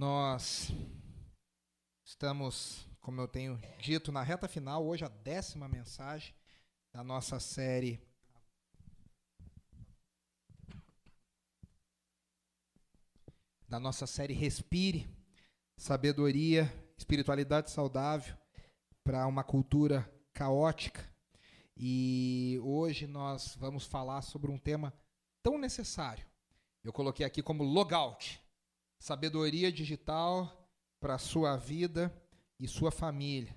Nós estamos, como eu tenho dito, na reta final, hoje a décima mensagem da nossa série. Da nossa série Respire, Sabedoria, Espiritualidade Saudável para uma cultura caótica. E hoje nós vamos falar sobre um tema tão necessário. Eu coloquei aqui como logout sabedoria digital para sua vida e sua família.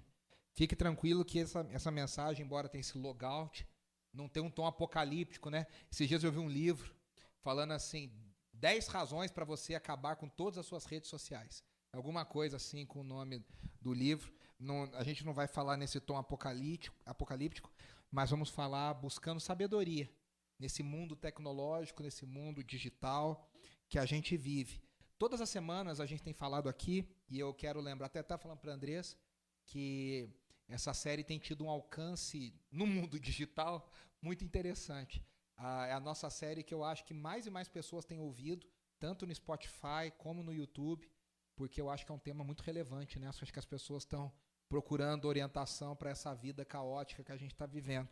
Fique tranquilo que essa, essa mensagem, embora tenha esse logout, não tem um tom apocalíptico, né? Esses dias eu vi um livro falando assim, 10 razões para você acabar com todas as suas redes sociais. Alguma coisa assim com o nome do livro. Não, a gente não vai falar nesse tom apocalíptico, apocalíptico, mas vamos falar buscando sabedoria nesse mundo tecnológico, nesse mundo digital que a gente vive. Todas as semanas a gente tem falado aqui, e eu quero lembrar, até estar falando para Andrés, que essa série tem tido um alcance no mundo digital muito interessante. Ah, é a nossa série que eu acho que mais e mais pessoas têm ouvido, tanto no Spotify como no YouTube, porque eu acho que é um tema muito relevante, né? Acho que as pessoas estão procurando orientação para essa vida caótica que a gente está vivendo.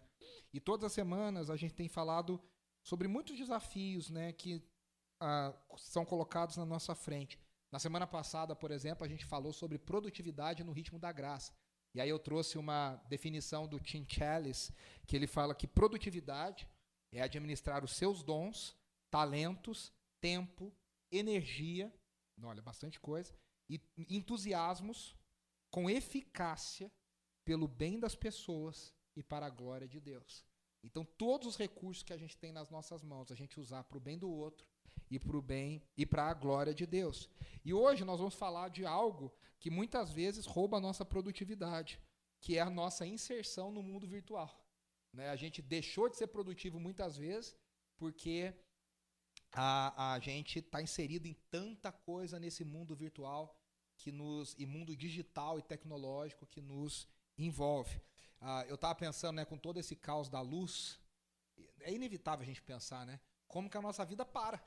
E todas as semanas a gente tem falado sobre muitos desafios, né, que são colocados na nossa frente. Na semana passada, por exemplo, a gente falou sobre produtividade no ritmo da graça. E aí eu trouxe uma definição do Tim Challis, que ele fala que produtividade é administrar os seus dons, talentos, tempo, energia, olha, bastante coisa, e entusiasmos com eficácia pelo bem das pessoas e para a glória de Deus. Então, todos os recursos que a gente tem nas nossas mãos, a gente usar para o bem do outro e para o bem e para a glória de Deus. E hoje nós vamos falar de algo que muitas vezes rouba a nossa produtividade, que é a nossa inserção no mundo virtual. Né? A gente deixou de ser produtivo muitas vezes porque a, a gente está inserido em tanta coisa nesse mundo virtual que nos e mundo digital e tecnológico que nos envolve. Ah, eu estava pensando, né, com todo esse caos da luz, é inevitável a gente pensar, né, como que a nossa vida para.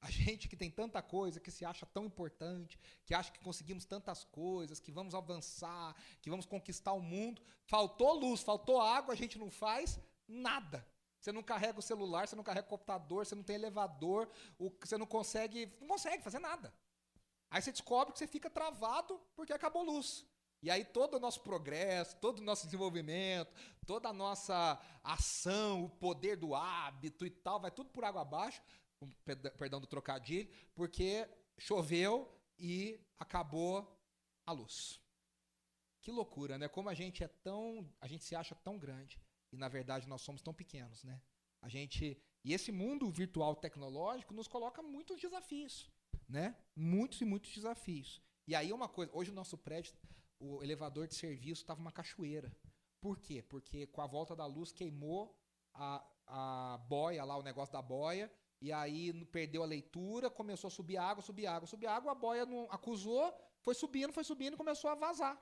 A gente que tem tanta coisa, que se acha tão importante, que acha que conseguimos tantas coisas, que vamos avançar, que vamos conquistar o mundo, faltou luz, faltou água, a gente não faz nada. Você não carrega o celular, você não carrega o computador, você não tem elevador, você não consegue, não consegue fazer nada. Aí você descobre que você fica travado porque acabou luz. E aí todo o nosso progresso, todo o nosso desenvolvimento, toda a nossa ação, o poder do hábito e tal, vai tudo por água abaixo, perdão do trocadilho, porque choveu e acabou a luz. Que loucura, né? Como a gente é tão, a gente se acha tão grande e na verdade nós somos tão pequenos, né? A gente e esse mundo virtual tecnológico nos coloca muitos desafios, né? Muitos e muitos desafios. E aí uma coisa, hoje o nosso prédio, o elevador de serviço estava uma cachoeira. Por quê? Porque com a volta da luz queimou a, a boia lá, o negócio da boia, e aí perdeu a leitura, começou a subir água, subir água, subir água, a boia não acusou, foi subindo, foi subindo e começou a vazar.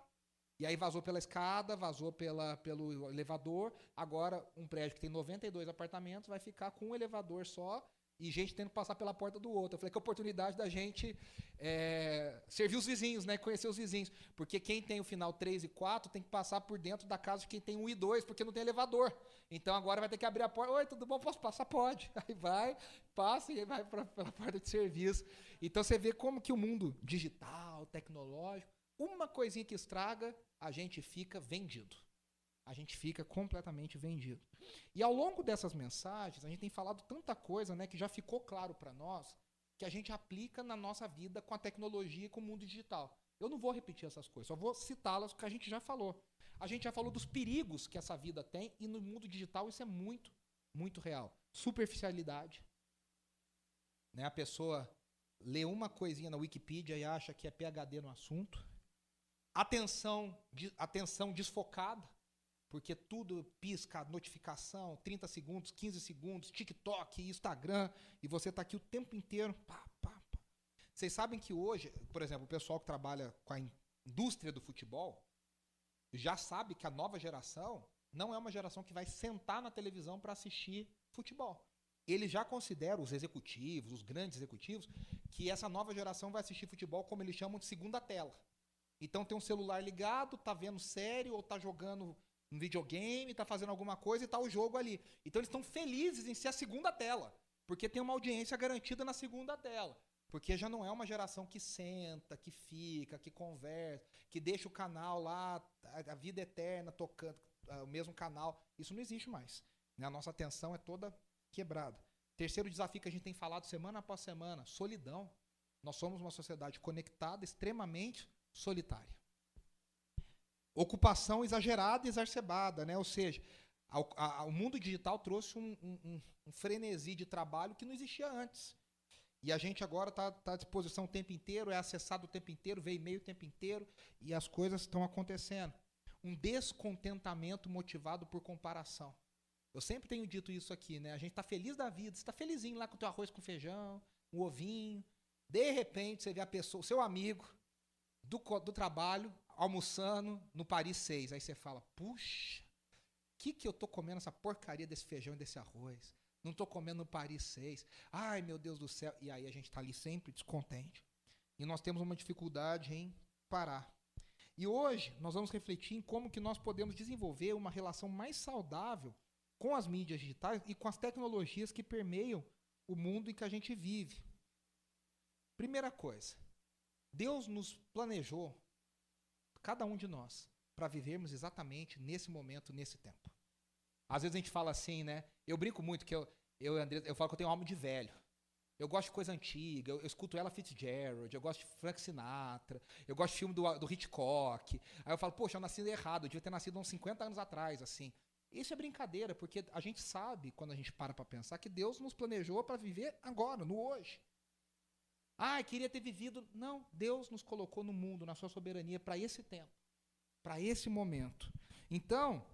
E aí vazou pela escada, vazou pela, pelo elevador. Agora, um prédio que tem 92 apartamentos vai ficar com um elevador só e gente tendo que passar pela porta do outro. Eu falei que a oportunidade da gente é, servir os vizinhos, né? Conhecer os vizinhos. Porque quem tem o final 3 e 4 tem que passar por dentro da casa de quem tem 1 e 2, porque não tem elevador. Então agora vai ter que abrir a porta. Oi, tudo bom? Posso passar? Pode. Aí vai, passa e vai para a porta de serviço. Então você vê como que o mundo digital, tecnológico, uma coisinha que estraga, a gente fica vendido a gente fica completamente vendido. E ao longo dessas mensagens, a gente tem falado tanta coisa, né, que já ficou claro para nós, que a gente aplica na nossa vida com a tecnologia e com o mundo digital. Eu não vou repetir essas coisas, só vou citá-las que a gente já falou. A gente já falou dos perigos que essa vida tem e no mundo digital isso é muito, muito real. Superficialidade. Né? A pessoa lê uma coisinha na Wikipedia e acha que é PhD no assunto. Atenção, atenção desfocada porque tudo pisca, notificação, 30 segundos, 15 segundos, TikTok, Instagram, e você está aqui o tempo inteiro. Pá, pá, pá. Vocês sabem que hoje, por exemplo, o pessoal que trabalha com a indústria do futebol já sabe que a nova geração não é uma geração que vai sentar na televisão para assistir futebol. Ele já considera os executivos, os grandes executivos, que essa nova geração vai assistir futebol como eles chamam de segunda tela. Então tem um celular ligado, tá vendo série ou tá jogando um videogame, tá fazendo alguma coisa e tá o jogo ali. Então eles estão felizes em ser a segunda tela, porque tem uma audiência garantida na segunda tela. Porque já não é uma geração que senta, que fica, que conversa, que deixa o canal lá, a vida eterna tocando o mesmo canal. Isso não existe mais. Né? A nossa atenção é toda quebrada. Terceiro desafio que a gente tem falado semana após semana: solidão. Nós somos uma sociedade conectada, extremamente solitária. Ocupação exagerada e exacerbada, né? ou seja, a, o mundo digital trouxe um, um, um, frenesi de trabalho que não existia antes. E a gente agora está tá à disposição o tempo inteiro, é acessado o tempo inteiro, vê e-mail o tempo inteiro e as coisas estão acontecendo. Um descontentamento motivado por comparação. Eu sempre tenho dito isso aqui, né? A gente está feliz da vida, está felizinho lá com o teu arroz com feijão, um ovinho. De repente, você vê a pessoa, o seu amigo do, do trabalho almoçando no Paris 6. Aí você fala, puxa, que, que eu tô comendo essa porcaria desse feijão e desse arroz? Não estou comendo no Paris 6. Ai, meu Deus do céu. E aí a gente está ali sempre descontente. E nós temos uma dificuldade em parar. E hoje nós vamos refletir em como que nós podemos desenvolver uma relação mais saudável com as mídias digitais e com as tecnologias que permeiam o mundo em que a gente vive. Primeira coisa, Deus nos planejou, cada um de nós, para vivermos exatamente nesse momento, nesse tempo. Às vezes a gente fala assim, né? Eu brinco muito que eu, eu, André, eu falo que eu tenho alma de velho. Eu gosto de coisa antiga, eu, eu, escuto ela Fitzgerald, eu gosto de Frank Sinatra, eu gosto de filme do, do Hitchcock. Aí eu falo, poxa, eu nasci errado, eu devia ter nascido uns 50 anos atrás, assim. Isso é brincadeira, porque a gente sabe, quando a gente para para pensar, que Deus nos planejou para viver agora, no hoje. Ah, queria ter vivido. Não, Deus nos colocou no mundo, na sua soberania, para esse tempo, para esse momento. Então,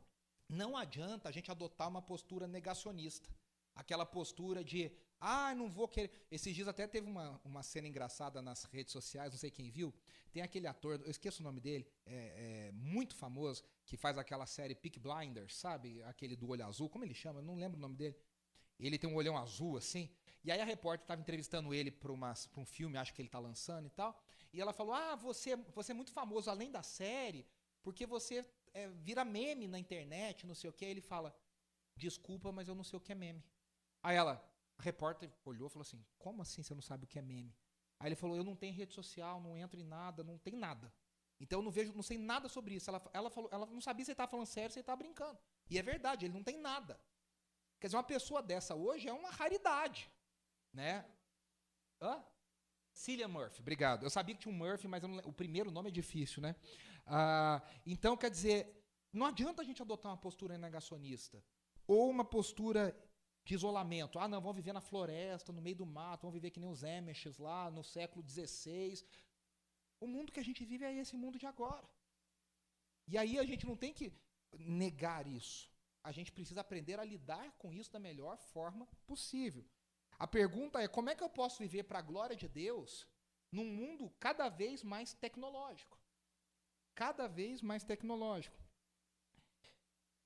não adianta a gente adotar uma postura negacionista. Aquela postura de, ah, não vou querer. Esses dias até teve uma, uma cena engraçada nas redes sociais, não sei quem viu. Tem aquele ator, eu esqueço o nome dele, é, é muito famoso, que faz aquela série Peak Blinders, sabe? Aquele do olho azul, como ele chama? Eu não lembro o nome dele. Ele tem um olhão azul, assim. E aí a repórter estava entrevistando ele para um filme, acho que ele está lançando e tal. E ela falou: Ah, você, você é muito famoso além da série, porque você é, vira meme na internet, não sei o que. Aí ele fala: Desculpa, mas eu não sei o que é meme. Aí ela, a repórter olhou e falou assim: Como assim você não sabe o que é meme? Aí ele falou: Eu não tenho rede social, não entro em nada, não tem nada. Então eu não vejo, não sei nada sobre isso. Ela, ela, falou, ela não sabia se ele estava falando sério, se ele estava brincando. E é verdade, ele não tem nada. Quer dizer, uma pessoa dessa hoje é uma raridade. Né? Hã? Cillian Murphy, obrigado. Eu sabia que tinha um Murphy, mas o primeiro nome é difícil, né? Ah, então, quer dizer, não adianta a gente adotar uma postura negacionista ou uma postura de isolamento. Ah, não, vão viver na floresta, no meio do mato, vão viver que nem os Amish lá no século XVI. O mundo que a gente vive é esse mundo de agora. E aí a gente não tem que negar isso. A gente precisa aprender a lidar com isso da melhor forma possível. A pergunta é: como é que eu posso viver para a glória de Deus num mundo cada vez mais tecnológico? Cada vez mais tecnológico.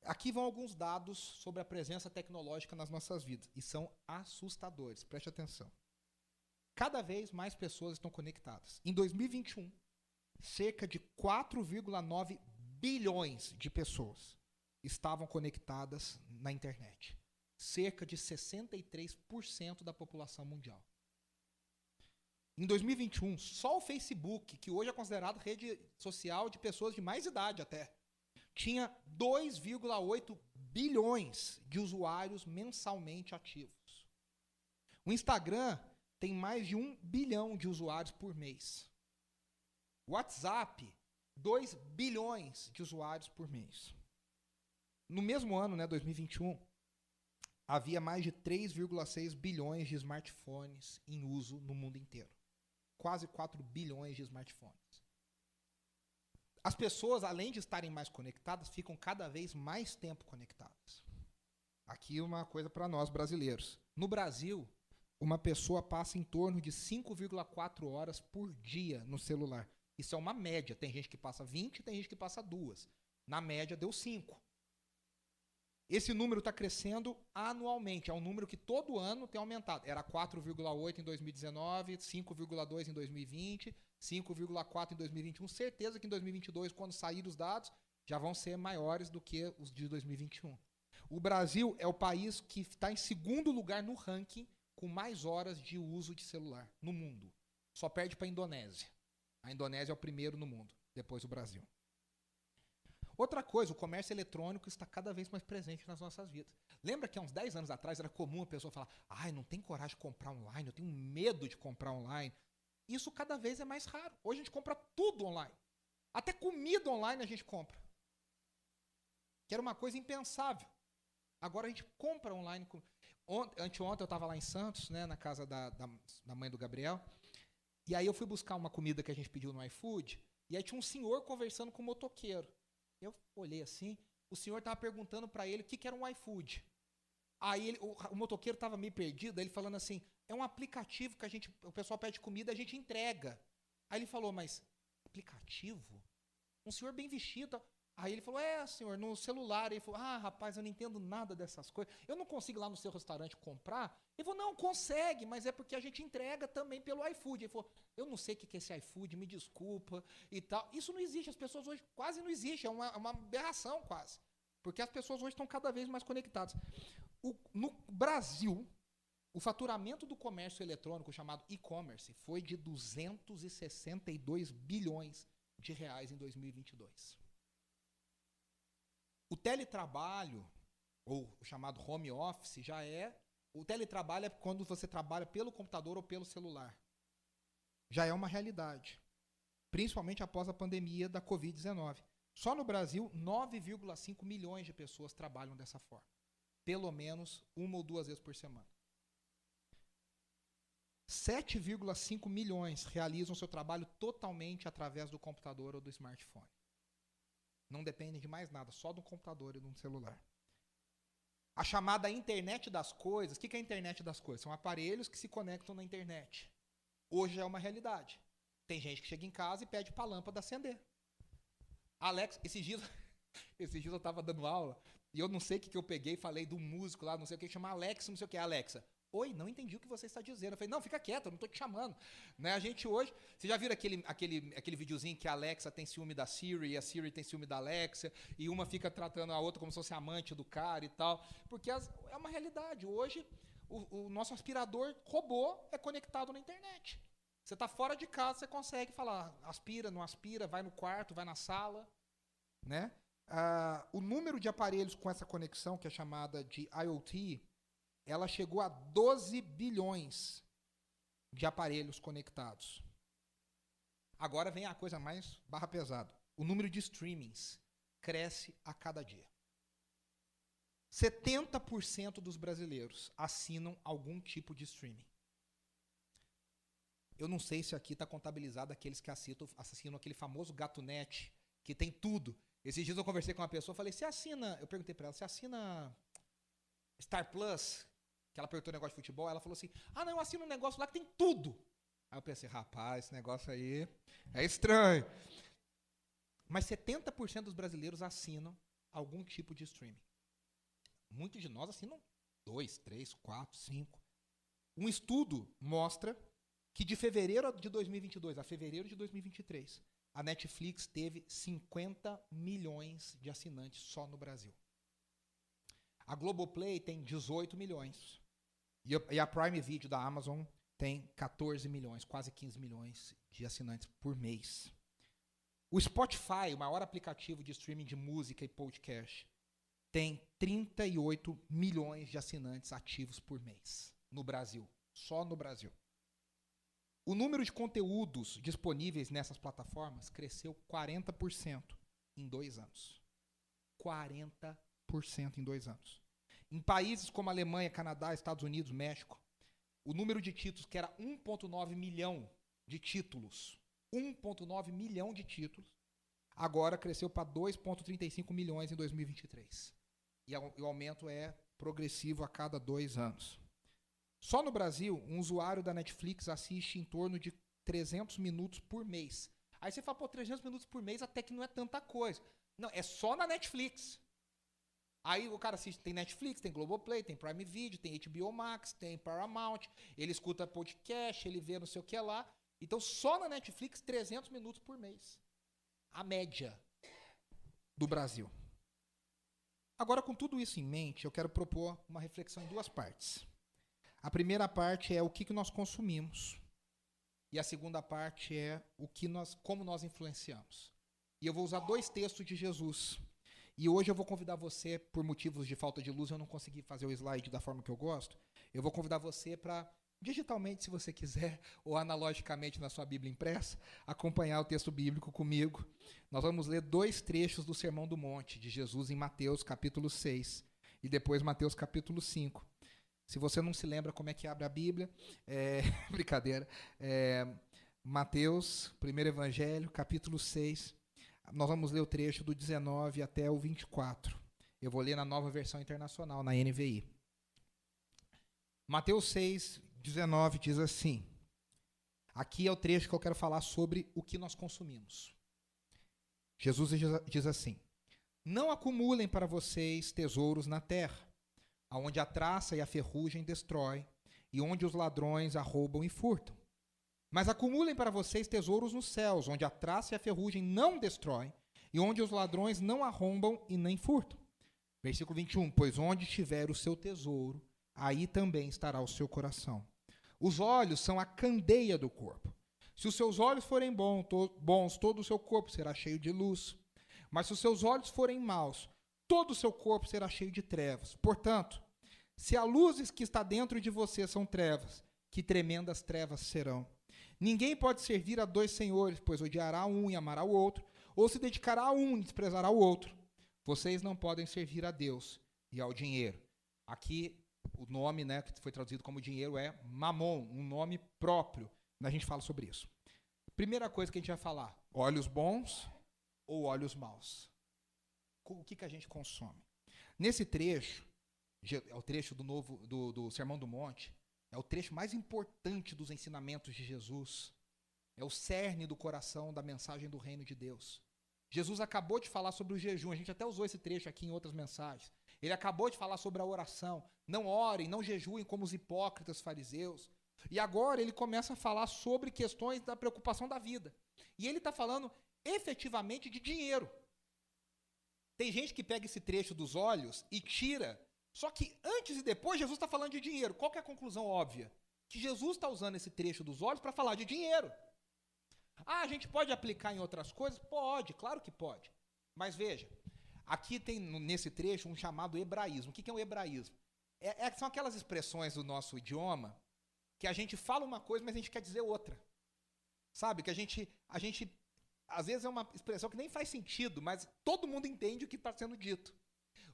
Aqui vão alguns dados sobre a presença tecnológica nas nossas vidas e são assustadores. Preste atenção. Cada vez mais pessoas estão conectadas. Em 2021, cerca de 4,9 bilhões de pessoas estavam conectadas na internet cerca de 63% da população mundial. Em 2021, só o Facebook, que hoje é considerado rede social de pessoas de mais idade até, tinha 2,8 bilhões de usuários mensalmente ativos. O Instagram tem mais de 1 bilhão de usuários por mês. WhatsApp, 2 bilhões de usuários por mês. No mesmo ano, né, 2021, havia mais de 3,6 bilhões de smartphones em uso no mundo inteiro. Quase 4 bilhões de smartphones. As pessoas, além de estarem mais conectadas, ficam cada vez mais tempo conectadas. Aqui uma coisa para nós brasileiros. No Brasil, uma pessoa passa em torno de 5,4 horas por dia no celular. Isso é uma média. Tem gente que passa 20, tem gente que passa duas. Na média deu 5. Esse número está crescendo anualmente. É um número que todo ano tem aumentado. Era 4,8 em 2019, 5,2 em 2020, 5,4 em 2021. Certeza que em 2022, quando sair os dados, já vão ser maiores do que os de 2021. O Brasil é o país que está em segundo lugar no ranking com mais horas de uso de celular no mundo. Só perde para a Indonésia. A Indonésia é o primeiro no mundo, depois o Brasil. Outra coisa, o comércio eletrônico está cada vez mais presente nas nossas vidas. Lembra que há uns 10 anos atrás era comum a pessoa falar: ai, não tem coragem de comprar online, eu tenho medo de comprar online. Isso cada vez é mais raro. Hoje a gente compra tudo online. Até comida online a gente compra. Que era uma coisa impensável. Agora a gente compra online. Anteontem eu estava lá em Santos, né, na casa da, da, da mãe do Gabriel. E aí eu fui buscar uma comida que a gente pediu no iFood. E aí tinha um senhor conversando com um motoqueiro. Eu olhei assim, o senhor estava perguntando para ele o que, que, era um iFood. Aí ele, o, o, motoqueiro estava meio perdido, ele falando assim: é um aplicativo que a gente, o pessoal pede comida, a gente entrega. Aí ele falou: mas aplicativo? Um senhor bem vestido. Aí ele falou: É, senhor, no celular. Ele falou: Ah, rapaz, eu não entendo nada dessas coisas. Eu não consigo lá no seu restaurante comprar. Ele falou: Não, consegue, mas é porque a gente entrega também pelo iFood. Ele falou: Eu não sei o que é esse iFood, me desculpa e tal. Isso não existe. As pessoas hoje quase não existe. É uma, uma aberração quase. Porque as pessoas hoje estão cada vez mais conectadas. O, no Brasil, o faturamento do comércio eletrônico, chamado e-commerce, foi de 262 bilhões de reais em 2022. O teletrabalho, ou o chamado home office, já é. O teletrabalho é quando você trabalha pelo computador ou pelo celular. Já é uma realidade. Principalmente após a pandemia da Covid-19. Só no Brasil, 9,5 milhões de pessoas trabalham dessa forma. Pelo menos uma ou duas vezes por semana. 7,5 milhões realizam seu trabalho totalmente através do computador ou do smartphone. Não dependem de mais nada, só do computador e do celular. A chamada internet das coisas, o que é a internet das coisas? São aparelhos que se conectam na internet. Hoje é uma realidade. Tem gente que chega em casa e pede para a lâmpada acender. Alex, esses dias, esses dias eu estava dando aula e eu não sei o que, que eu peguei falei do músico lá, não sei o que, chama Alex, não sei o que, Alexa. Oi, não entendi o que você está dizendo. Eu falei, não, fica quieto, eu não estou te chamando. Né? A gente hoje. Você já viram aquele, aquele, aquele videozinho que a Alexa tem ciúme da Siri e a Siri tem ciúme da Alexa, e uma fica tratando a outra como se fosse amante do cara e tal. Porque as, é uma realidade. Hoje, o, o nosso aspirador robô é conectado na internet. Você está fora de casa, você consegue falar, aspira, não aspira, vai no quarto, vai na sala. Né? Ah, o número de aparelhos com essa conexão, que é chamada de IoT, ela chegou a 12 bilhões de aparelhos conectados. Agora vem a coisa mais barra pesada. O número de streamings cresce a cada dia. 70% dos brasileiros assinam algum tipo de streaming. Eu não sei se aqui está contabilizado aqueles que assinam, assinam aquele famoso GatoNet, que tem tudo. Esses dias eu conversei com uma pessoa, falei, você assina, eu perguntei para ela, você assina Star Plus? Que ela perguntou um negócio de futebol, ela falou assim: Ah, não, eu assino um negócio lá que tem tudo. Aí eu pensei, rapaz, esse negócio aí é estranho. Mas 70% dos brasileiros assinam algum tipo de streaming. Muitos de nós assinam dois, três, quatro, cinco. Um estudo mostra que de fevereiro de 2022 a fevereiro de 2023, a Netflix teve 50 milhões de assinantes só no Brasil. A Globoplay tem 18 milhões. E a Prime Video da Amazon tem 14 milhões, quase 15 milhões de assinantes por mês. O Spotify, o maior aplicativo de streaming de música e podcast, tem 38 milhões de assinantes ativos por mês no Brasil, só no Brasil. O número de conteúdos disponíveis nessas plataformas cresceu 40% em dois anos. 40% em dois anos. Em países como Alemanha, Canadá, Estados Unidos, México, o número de títulos, que era 1,9 milhão de títulos, 1,9 milhão de títulos, agora cresceu para 2,35 milhões em 2023. E o aumento é progressivo a cada dois anos. Só no Brasil, um usuário da Netflix assiste em torno de 300 minutos por mês. Aí você fala, pô, 300 minutos por mês até que não é tanta coisa. Não, é só na Netflix. Aí o cara assiste, tem Netflix, tem Globoplay, tem Prime Video, tem HBO Max, tem Paramount, ele escuta podcast, ele vê não sei o que lá. Então só na Netflix 300 minutos por mês. A média do Brasil. Agora, com tudo isso em mente, eu quero propor uma reflexão em duas partes. A primeira parte é o que, que nós consumimos. E a segunda parte é o que nós, como nós influenciamos. E eu vou usar dois textos de Jesus e hoje eu vou convidar você, por motivos de falta de luz, eu não consegui fazer o slide da forma que eu gosto. Eu vou convidar você para, digitalmente, se você quiser, ou analogicamente na sua Bíblia impressa, acompanhar o texto bíblico comigo. Nós vamos ler dois trechos do Sermão do Monte de Jesus em Mateus capítulo 6 e depois Mateus capítulo 5. Se você não se lembra como é que abre a Bíblia, é... brincadeira. É... Mateus, primeiro evangelho, capítulo 6, nós vamos ler o trecho do 19 até o 24. Eu vou ler na nova versão internacional, na NVI. Mateus 6, 19 diz assim. Aqui é o trecho que eu quero falar sobre o que nós consumimos. Jesus diz assim: Não acumulem para vocês tesouros na terra, aonde a traça e a ferrugem destrói, e onde os ladrões arrombam e furtam mas acumulem para vocês tesouros nos céus, onde a traça e a ferrugem não destroem, e onde os ladrões não arrombam e nem furtam. Versículo 21: Pois onde estiver o seu tesouro, aí também estará o seu coração. Os olhos são a candeia do corpo. Se os seus olhos forem bons, todo o seu corpo será cheio de luz. Mas se os seus olhos forem maus, todo o seu corpo será cheio de trevas. Portanto, se a luz que está dentro de você são trevas, que tremendas trevas serão. Ninguém pode servir a dois senhores, pois odiará um e amará o outro, ou se dedicará a um e desprezará o outro. Vocês não podem servir a Deus e ao dinheiro. Aqui o nome, né, que foi traduzido como dinheiro é mamon, um nome próprio. A gente fala sobre isso. Primeira coisa que a gente vai falar: olhos bons ou olhos maus. O que, que a gente consome? Nesse trecho, é o trecho do novo do, do Sermão do Monte, é o trecho mais importante dos ensinamentos de Jesus. É o cerne do coração da mensagem do reino de Deus. Jesus acabou de falar sobre o jejum, a gente até usou esse trecho aqui em outras mensagens. Ele acabou de falar sobre a oração. Não orem, não jejuem como os hipócritas fariseus. E agora ele começa a falar sobre questões da preocupação da vida. E ele está falando efetivamente de dinheiro. Tem gente que pega esse trecho dos olhos e tira só que antes e depois, Jesus está falando de dinheiro. Qual é a conclusão óbvia? Que Jesus está usando esse trecho dos olhos para falar de dinheiro. Ah, a gente pode aplicar em outras coisas? Pode, claro que pode. Mas veja, aqui tem nesse trecho um chamado hebraísmo. O que é um hebraísmo? É, é, são aquelas expressões do nosso idioma que a gente fala uma coisa, mas a gente quer dizer outra. Sabe? Que a gente, a gente, às vezes é uma expressão que nem faz sentido, mas todo mundo entende o que está sendo dito.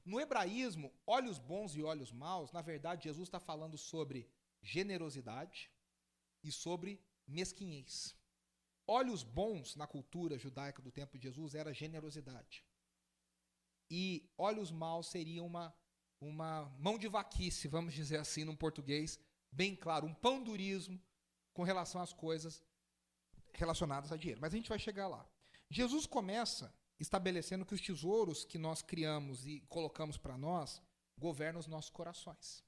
No hebraísmo, olhos bons e olhos maus, na verdade, Jesus está falando sobre generosidade e sobre mesquinhez. Olhos bons na cultura judaica do tempo de Jesus era generosidade. E olhos maus seria uma, uma mão de vaquice, vamos dizer assim, num português bem claro, um pandurismo com relação às coisas relacionadas a dinheiro. Mas a gente vai chegar lá. Jesus começa estabelecendo que os tesouros que nós criamos e colocamos para nós governam os nossos corações.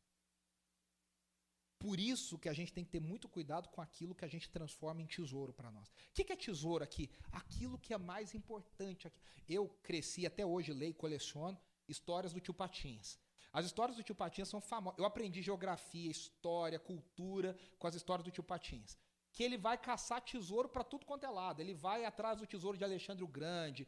Por isso que a gente tem que ter muito cuidado com aquilo que a gente transforma em tesouro para nós. O que é tesouro aqui? Aquilo que é mais importante. Eu cresci, até hoje leio e coleciono histórias do tio Patinhas. As histórias do tio Patinhas são famosas. Eu aprendi geografia, história, cultura com as histórias do tio Patinhas que ele vai caçar tesouro para tudo quanto é lado. Ele vai atrás do tesouro de Alexandre o Grande,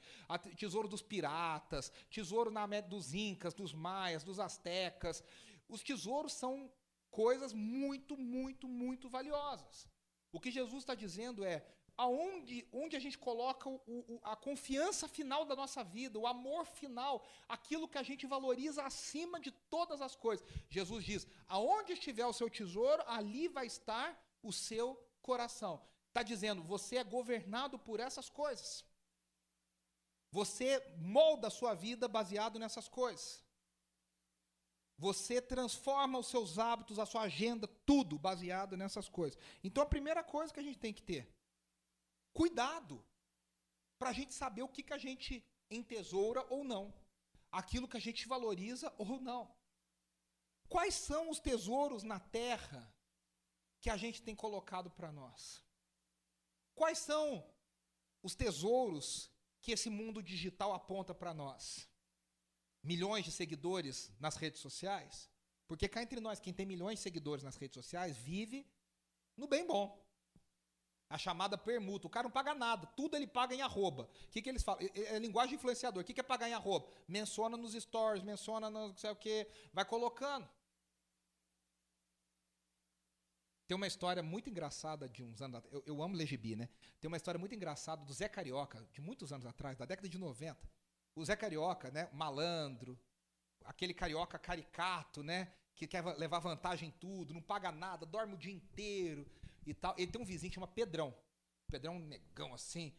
tesouro dos piratas, tesouro na dos incas, dos maias, dos astecas. Os tesouros são coisas muito, muito, muito valiosas. O que Jesus está dizendo é aonde onde a gente coloca o, o, a confiança final da nossa vida, o amor final, aquilo que a gente valoriza acima de todas as coisas. Jesus diz: aonde estiver o seu tesouro, ali vai estar o seu coração. Está dizendo, você é governado por essas coisas. Você molda a sua vida baseado nessas coisas. Você transforma os seus hábitos, a sua agenda, tudo baseado nessas coisas. Então a primeira coisa que a gente tem que ter, cuidado, para a gente saber o que, que a gente entesoura ou não. aquilo que a gente valoriza ou não. Quais são os tesouros na terra que a gente tem colocado para nós? Quais são os tesouros que esse mundo digital aponta para nós? Milhões de seguidores nas redes sociais? Porque cá entre nós, quem tem milhões de seguidores nas redes sociais vive no bem bom. A chamada permuta. O cara não paga nada, tudo ele paga em arroba. O que, que eles falam? É, é linguagem de influenciador. O que, que é pagar em arroba? Menciona nos stories, menciona no não sei o que, vai colocando. Tem uma história muito engraçada de uns anos eu, eu amo Legibi, né? Tem uma história muito engraçada do Zé Carioca, de muitos anos atrás, da década de 90. O Zé Carioca, né? Malandro, aquele carioca caricato, né? Que quer levar vantagem em tudo, não paga nada, dorme o dia inteiro e tal. Ele tem um vizinho que chama Pedrão. Pedrão é um negão assim,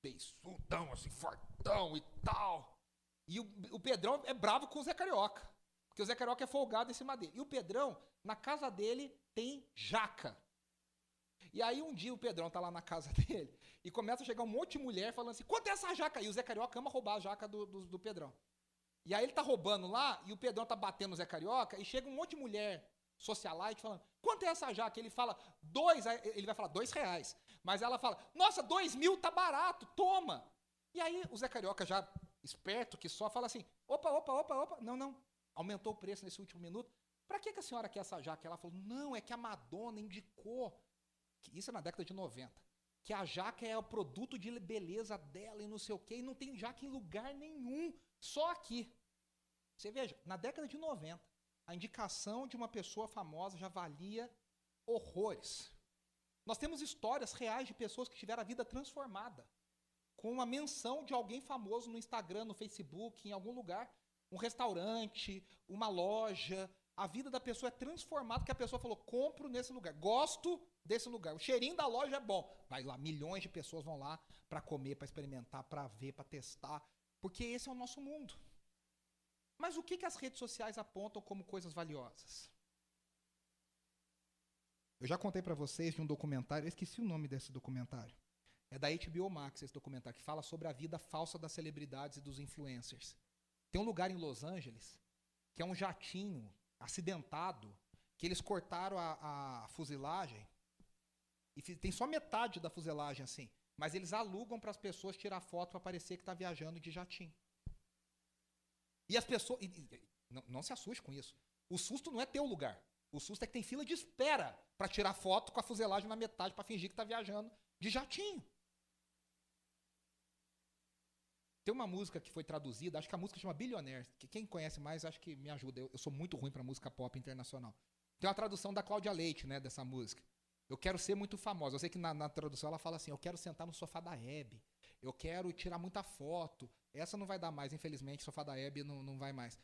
beiçudão, assim, fortão e tal. E o, o Pedrão é bravo com o Zé Carioca. Porque o Zé Carioca é folgado em cima dele. E o Pedrão, na casa dele, tem jaca. E aí um dia o Pedrão tá lá na casa dele e começa a chegar um monte de mulher falando assim, quanto é essa jaca aí? O Zé Carioca ama roubar a jaca do, do, do Pedrão. E aí ele tá roubando lá e o Pedrão tá batendo no Zé Carioca e chega um monte de mulher socialite falando, quanto é essa jaca? Ele fala, dois, ele vai falar, dois reais. Mas ela fala, nossa, dois mil tá barato, toma. E aí o Zé Carioca já esperto que só fala assim, opa, opa, opa, opa, não, não, aumentou o preço nesse último minuto. Para que, que a senhora quer essa jaca? Ela falou, não, é que a Madonna indicou, isso é na década de 90, que a jaca é o produto de beleza dela e não sei o quê, e não tem jaca em lugar nenhum, só aqui. Você veja, na década de 90, a indicação de uma pessoa famosa já valia horrores. Nós temos histórias reais de pessoas que tiveram a vida transformada com uma menção de alguém famoso no Instagram, no Facebook, em algum lugar, um restaurante, uma loja. A vida da pessoa é transformada porque a pessoa falou: compro nesse lugar, gosto desse lugar. O cheirinho da loja é bom. Vai lá, milhões de pessoas vão lá para comer, para experimentar, para ver, para testar, porque esse é o nosso mundo. Mas o que, que as redes sociais apontam como coisas valiosas? Eu já contei para vocês de um documentário, eu esqueci o nome desse documentário. É da HBO Max esse documentário, que fala sobre a vida falsa das celebridades e dos influencers. Tem um lugar em Los Angeles que é um jatinho acidentado, que eles cortaram a, a fuzilagem e tem só metade da fuselagem assim. Mas eles alugam para as pessoas tirar foto para parecer que está viajando de jatinho. E as pessoas. E, e, não, não, se assuste com isso. O susto não é ter o lugar. O susto é que tem fila de espera para tirar foto com a fuselagem na metade para fingir que está viajando de jatinho. Tem uma música que foi traduzida, acho que a música chama Billionaire. Que quem conhece mais, acho que me ajuda. Eu, eu sou muito ruim para música pop internacional. Tem uma tradução da Cláudia Leite, né, dessa música. Eu quero ser muito famosa. Eu sei que na, na tradução ela fala assim: eu quero sentar no sofá da Hebe. Eu quero tirar muita foto. Essa não vai dar mais, infelizmente, sofá da Hebe não, não vai mais.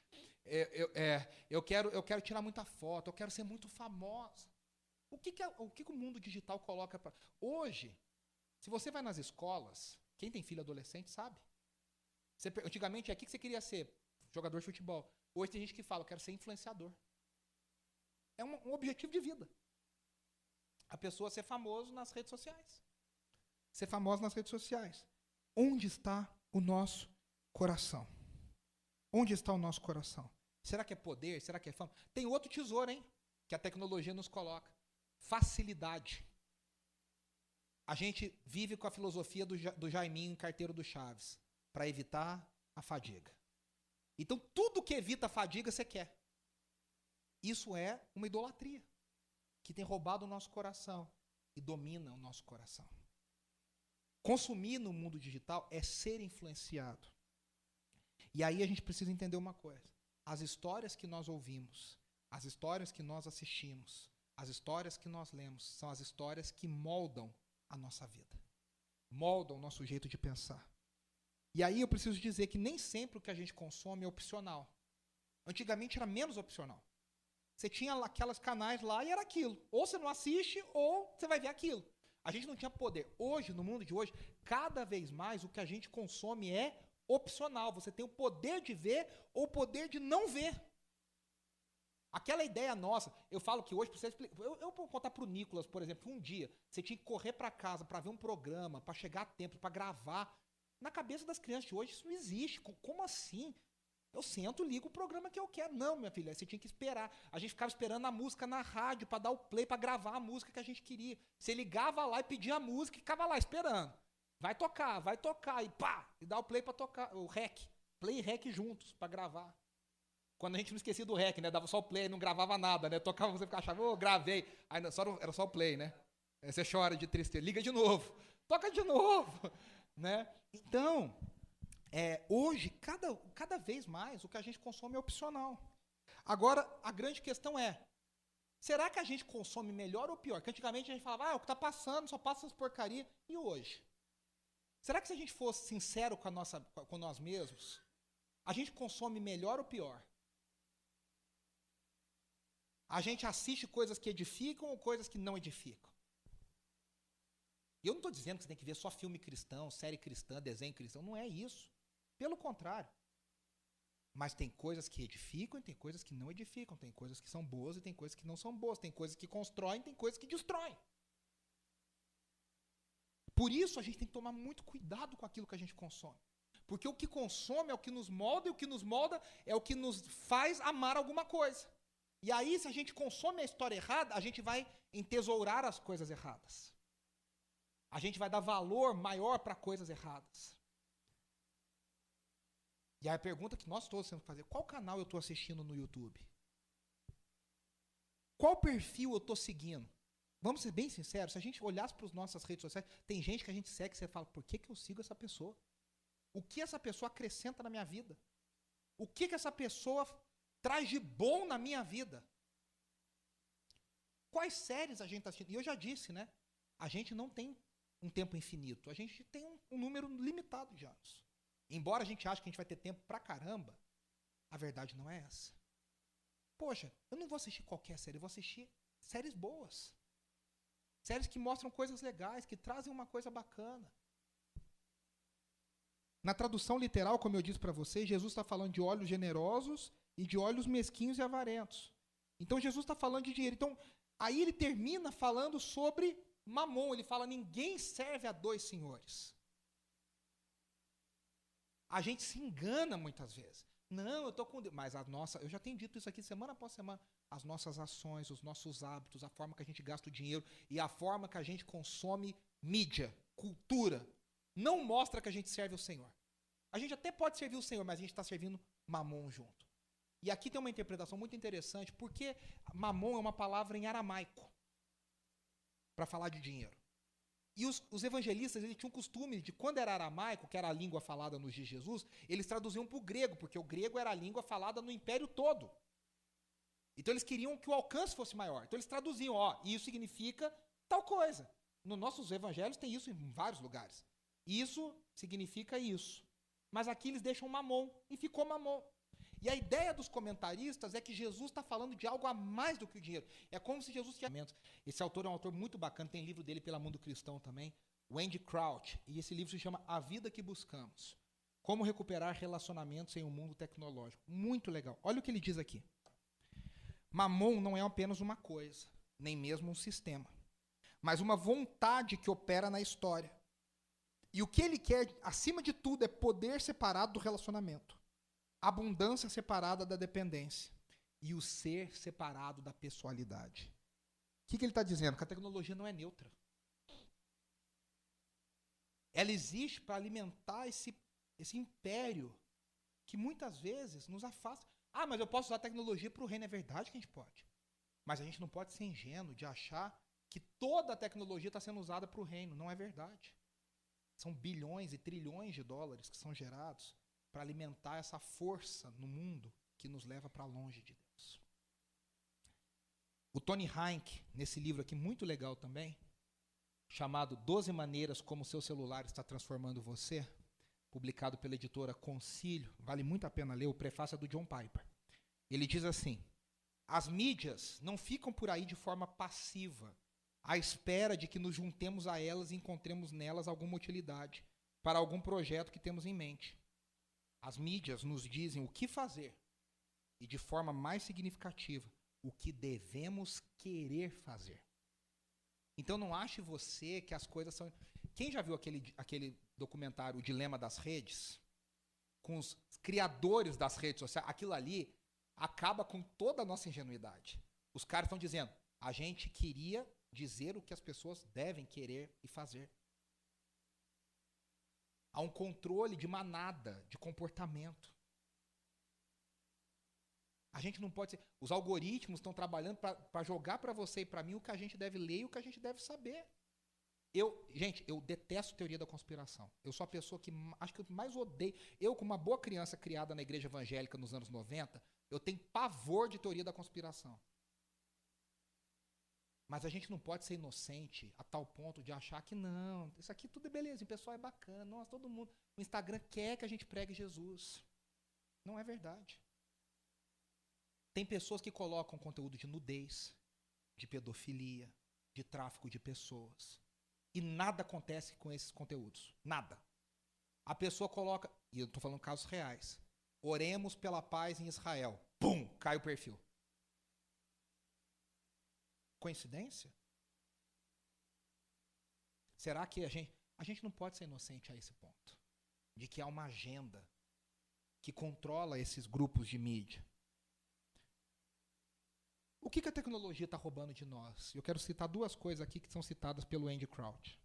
É, eu, é, eu, quero, eu quero tirar muita foto, eu quero ser muito famosa. O que, que, é, o, que, que o mundo digital coloca para. Hoje, se você vai nas escolas, quem tem filho adolescente sabe. Você, antigamente, é o que você queria ser? Jogador de futebol. Hoje tem gente que fala, eu quero ser influenciador. É um, um objetivo de vida. A pessoa ser famoso nas redes sociais. Ser famoso nas redes sociais. Onde está o nosso coração? Onde está o nosso coração? Será que é poder? Será que é fama? Tem outro tesouro, hein? Que a tecnologia nos coloca. Facilidade. A gente vive com a filosofia do, do Jaiminho, carteiro do Chaves para evitar a fadiga. Então, tudo que evita a fadiga você quer. Isso é uma idolatria que tem roubado o nosso coração e domina o nosso coração. Consumir no mundo digital é ser influenciado. E aí a gente precisa entender uma coisa: as histórias que nós ouvimos, as histórias que nós assistimos, as histórias que nós lemos, são as histórias que moldam a nossa vida, moldam o nosso jeito de pensar. E aí eu preciso dizer que nem sempre o que a gente consome é opcional. Antigamente era menos opcional. Você tinha aquelas canais lá e era aquilo. Ou você não assiste, ou você vai ver aquilo. A gente não tinha poder. Hoje, no mundo de hoje, cada vez mais o que a gente consome é opcional. Você tem o poder de ver ou o poder de não ver. Aquela ideia nossa, eu falo que hoje, você eu, eu vou contar para o Nicolas, por exemplo, um dia você tinha que correr para casa para ver um programa, para chegar a tempo, para gravar. Na cabeça das crianças de hoje isso não existe. Como assim? Eu sento, ligo o programa que eu quero. Não, minha filha, você tinha que esperar. A gente ficava esperando a música na rádio para dar o play, para gravar a música que a gente queria. Você ligava lá e pedia a música e ficava lá esperando. Vai tocar, vai tocar e pá, e dá o play para tocar, o rec, play e rec juntos para gravar. Quando a gente não esquecia do rec, né? Dava só o play, não gravava nada, né? Tocava, você ficava achando, oh, gravei. Aí só, era só o play, né? Aí você chora de tristeza, liga de novo, toca de novo, né? Então, é, hoje, cada, cada vez mais, o que a gente consome é opcional. Agora, a grande questão é, será que a gente consome melhor ou pior? Porque antigamente a gente falava, ah, o que está passando, só passa essas porcaria. E hoje? Será que se a gente fosse sincero com, a nossa, com nós mesmos, a gente consome melhor ou pior? A gente assiste coisas que edificam ou coisas que não edificam? E eu não estou dizendo que você tem que ver só filme cristão, série cristã, desenho cristão. Não é isso. Pelo contrário. Mas tem coisas que edificam e tem coisas que não edificam. Tem coisas que são boas e tem coisas que não são boas. Tem coisas que constroem e tem coisas que destroem. Por isso a gente tem que tomar muito cuidado com aquilo que a gente consome. Porque o que consome é o que nos molda e o que nos molda é o que nos faz amar alguma coisa. E aí, se a gente consome a história errada, a gente vai entesourar as coisas erradas. A gente vai dar valor maior para coisas erradas. E aí a pergunta que nós todos temos que fazer: qual canal eu estou assistindo no YouTube? Qual perfil eu estou seguindo? Vamos ser bem sinceros, se a gente olhasse para as nossas redes sociais, tem gente que a gente segue e você fala, por que, que eu sigo essa pessoa? O que essa pessoa acrescenta na minha vida? O que, que essa pessoa traz de bom na minha vida? Quais séries a gente está assistindo? E eu já disse, né? A gente não tem um tempo infinito, a gente tem um, um número limitado de anos. Embora a gente ache que a gente vai ter tempo pra caramba, a verdade não é essa. Poxa, eu não vou assistir qualquer série, eu vou assistir séries boas. Séries que mostram coisas legais, que trazem uma coisa bacana. Na tradução literal, como eu disse para vocês, Jesus está falando de olhos generosos e de olhos mesquinhos e avarentos. Então Jesus está falando de dinheiro. Então aí ele termina falando sobre mamon. Ele fala: ninguém serve a dois senhores. A gente se engana muitas vezes. Não, eu estou com Deus. Mas a nossa, eu já tenho dito isso aqui semana após semana. As nossas ações, os nossos hábitos, a forma que a gente gasta o dinheiro e a forma que a gente consome mídia, cultura, não mostra que a gente serve o Senhor. A gente até pode servir o Senhor, mas a gente está servindo mamon junto. E aqui tem uma interpretação muito interessante, porque mamon é uma palavra em aramaico para falar de dinheiro. E os, os, evangelistas eles tinham costume de, quando era aramaico, que era a língua falada nos dias de Jesus, eles traduziam para o grego, porque o grego era a língua falada no império todo. Então eles queriam que o alcance fosse maior. Então eles traduziam, ó, isso significa tal coisa. Nos nossos evangelhos tem isso em vários lugares. Isso significa isso. Mas aqui eles deixam mamon, e ficou mamon. E a ideia dos comentaristas é que Jesus está falando de algo a mais do que o dinheiro. É como se Jesus tivesse. Esse autor é um autor muito bacana, tem livro dele pela Mundo Cristão também, Wendy Crouch. E esse livro se chama A Vida que Buscamos. Como recuperar relacionamentos em um mundo tecnológico. Muito legal. Olha o que ele diz aqui. Mamon não é apenas uma coisa, nem mesmo um sistema, mas uma vontade que opera na história. E o que ele quer, acima de tudo, é poder separado do relacionamento abundância separada da dependência e o ser separado da pessoalidade. O que, que ele está dizendo? Que a tecnologia não é neutra. Ela existe para alimentar esse, esse império que muitas vezes nos afasta. Ah, mas eu posso usar a tecnologia para o reino. É verdade que a gente pode. Mas a gente não pode ser ingênuo de achar que toda a tecnologia está sendo usada para o reino. Não é verdade. São bilhões e trilhões de dólares que são gerados para alimentar essa força no mundo que nos leva para longe de Deus. O Tony Heinck, nesse livro aqui muito legal também, chamado 12 maneiras como seu celular está transformando você, publicado pela editora Concílio, vale muito a pena ler, o prefácio é do John Piper. Ele diz assim: As mídias não ficam por aí de forma passiva, à espera de que nos juntemos a elas e encontremos nelas alguma utilidade para algum projeto que temos em mente. As mídias nos dizem o que fazer e, de forma mais significativa, o que devemos querer fazer. Então não ache você que as coisas são. Quem já viu aquele, aquele documentário O Dilema das Redes? com os criadores das redes sociais, aquilo ali acaba com toda a nossa ingenuidade. Os caras estão dizendo, a gente queria dizer o que as pessoas devem querer e fazer. Há um controle de manada, de comportamento. A gente não pode ser. Os algoritmos estão trabalhando para jogar para você e para mim o que a gente deve ler e o que a gente deve saber. Eu, gente, eu detesto teoria da conspiração. Eu sou a pessoa que acho que eu mais odeio. Eu, como uma boa criança criada na igreja evangélica nos anos 90, eu tenho pavor de teoria da conspiração. Mas a gente não pode ser inocente a tal ponto de achar que não, isso aqui tudo é beleza, o pessoal é bacana, nossa, todo mundo. O Instagram quer que a gente pregue Jesus. Não é verdade. Tem pessoas que colocam conteúdo de nudez, de pedofilia, de tráfico de pessoas. E nada acontece com esses conteúdos. Nada. A pessoa coloca, e eu estou falando casos reais. Oremos pela paz em Israel. Pum! Cai o perfil. Coincidência? Será que a gente. A gente não pode ser inocente a esse ponto. De que há uma agenda que controla esses grupos de mídia. O que, que a tecnologia está roubando de nós? Eu quero citar duas coisas aqui que são citadas pelo Andy Crouch.